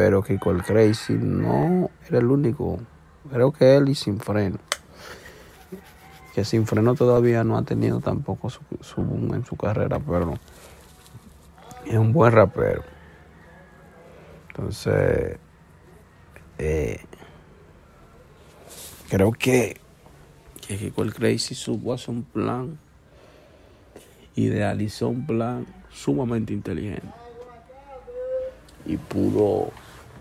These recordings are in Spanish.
Pero que el Crazy no era el único. Creo que él y Sin Freno. Que Sin Freno todavía no ha tenido tampoco su, su boom en su carrera, pero es un buen rapero. Entonces, eh, creo que, que Kiko el Crazy supo hacer un plan, idealizó un plan sumamente inteligente y pudo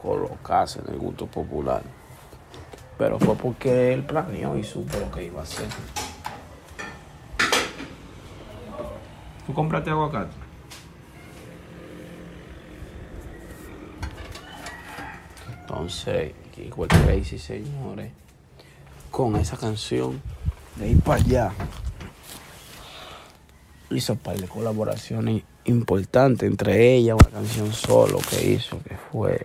colocarse en el gusto popular. Pero fue porque él planeó y supo lo que iba a hacer. ¿Tú compraste aguacate? Entonces, igual Crazy, señores, con esa canción de ir para allá, hizo un par de colaboraciones importantes, entre ellas una canción solo que hizo, que fue